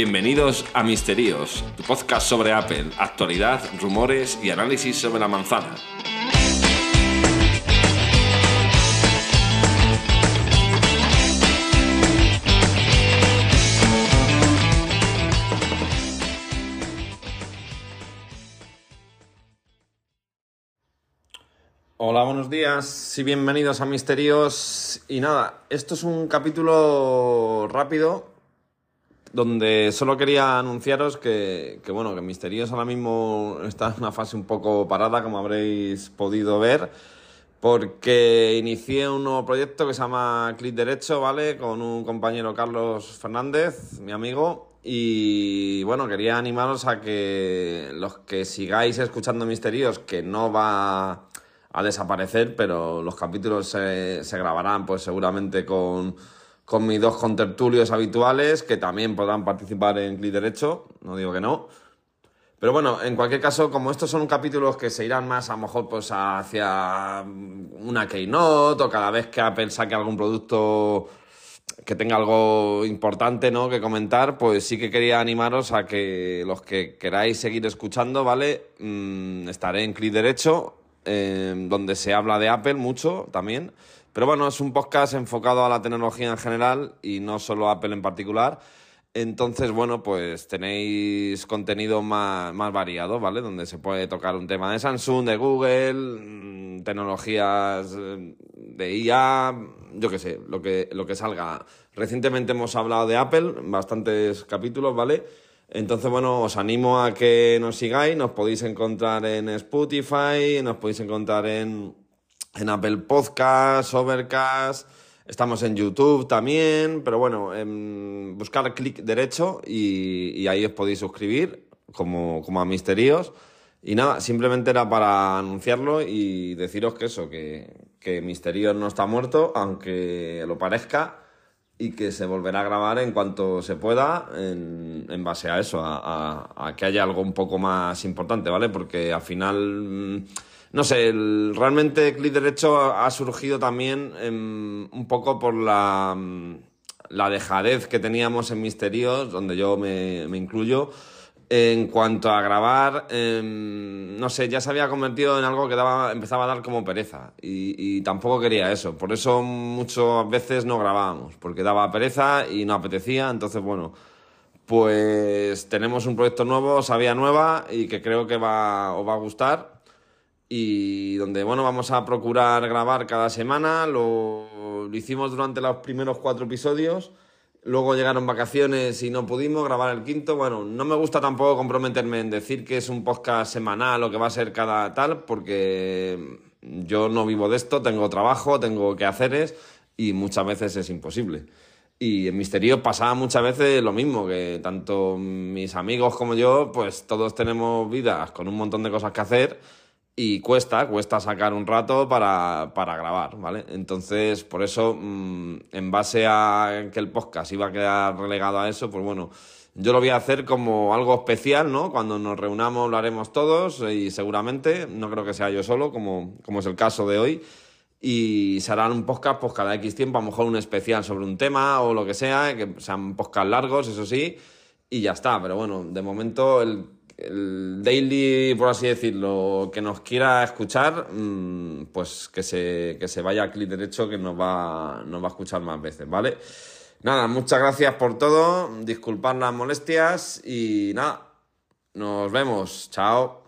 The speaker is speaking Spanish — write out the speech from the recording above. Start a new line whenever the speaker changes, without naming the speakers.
Bienvenidos a Misterios, tu podcast sobre Apple, actualidad, rumores y análisis sobre la manzana. Hola, buenos días y bienvenidos a Misterios. Y nada, esto es un capítulo rápido donde solo quería anunciaros que, que, bueno, que Misterios ahora mismo está en una fase un poco parada, como habréis podido ver, porque inicié un nuevo proyecto que se llama Clic Derecho, ¿vale? Con un compañero Carlos Fernández, mi amigo, y bueno, quería animaros a que los que sigáis escuchando Misterios, que no va a desaparecer, pero los capítulos se, se grabarán pues seguramente con, con mis dos contertulios habituales, que también podrán participar en Clic Derecho, no digo que no. Pero bueno, en cualquier caso, como estos son capítulos que se irán más a lo mejor pues hacia una keynote o cada vez que Apple saque algún producto que tenga algo importante ¿no? que comentar, pues sí que quería animaros a que los que queráis seguir escuchando, ¿vale? Mm, estaré en Clic Derecho eh, donde se habla de Apple mucho también. Pero bueno, es un podcast enfocado a la tecnología en general y no solo Apple en particular. Entonces, bueno, pues tenéis contenido más, más variado, ¿vale? Donde se puede tocar un tema de Samsung, de Google, mm, tecnologías eh, de IA, yo qué sé, lo que, lo que salga. Recientemente hemos hablado de Apple, bastantes capítulos, ¿vale? Entonces, bueno, os animo a que nos sigáis, nos podéis encontrar en Spotify, nos podéis encontrar en, en Apple Podcasts, Overcast, estamos en YouTube también, pero bueno, en buscar clic derecho y, y, ahí os podéis suscribir como, como a Misterios. Y nada, simplemente era para anunciarlo y deciros que eso, que, que Misterios no está muerto, aunque lo parezca y que se volverá a grabar en cuanto se pueda en, en base a eso, a, que haya algo un poco más importante, ¿vale? Porque al final, mm, no sé, el, realmente Clic Derecho ha surgido también en, un poco por la, mm, la dejadez que teníamos en Misterios, donde yo me, me incluyo, en cuanto a grabar, eh, no sé, ya se había convertido en algo que daba, empezaba a dar como pereza y, y, tampoco quería eso. Por eso muchas veces no grabábamos, porque daba pereza y no apetecía. Entonces, bueno, pues tenemos un proyecto nuevo, Sabía Nueva, y que creo que va, os va a gustar. Y donde, bueno, vamos a procurar grabar cada semana. Lo, lo hicimos durante los primeros cuatro episodios. Luego llegaron vacaciones y no pudimos grabar el quinto. Bueno, no me gusta tampoco comprometerme en decir que es un podcast semanal o que va a ser cada tal, porque yo no vivo de esto, tengo trabajo, tengo que haceres y muchas veces es imposible. Y en Misterio pasaba muchas veces lo mismo, que tanto mis amigos como yo, pues todos tenemos vidas con un montón de cosas que hacer y cuesta, cuesta sacar un rato para, para grabar, ¿vale? Entonces, por eso, mmm, en base a que el podcast iba a quedar relegado a eso, pues bueno, yo lo voy a hacer como algo especial, ¿no? Cuando nos reunamos lo haremos todos y seguramente, no creo que sea yo solo, como, como es el caso de hoy, y se harán un podcast pues cada X tiempo, a lo mejor un especial sobre un tema o lo que sea, que sean podcast largos, eso sí, y ya está, pero bueno, de momento el el daily, por así decirlo, que nos quiera escuchar, mmm, pues que se, que se vaya a clic derecho que nos va, nos va a escuchar más veces, ¿vale? Nada, muchas gracias por todo, disculpad las molestias y nada, nos vemos, chao.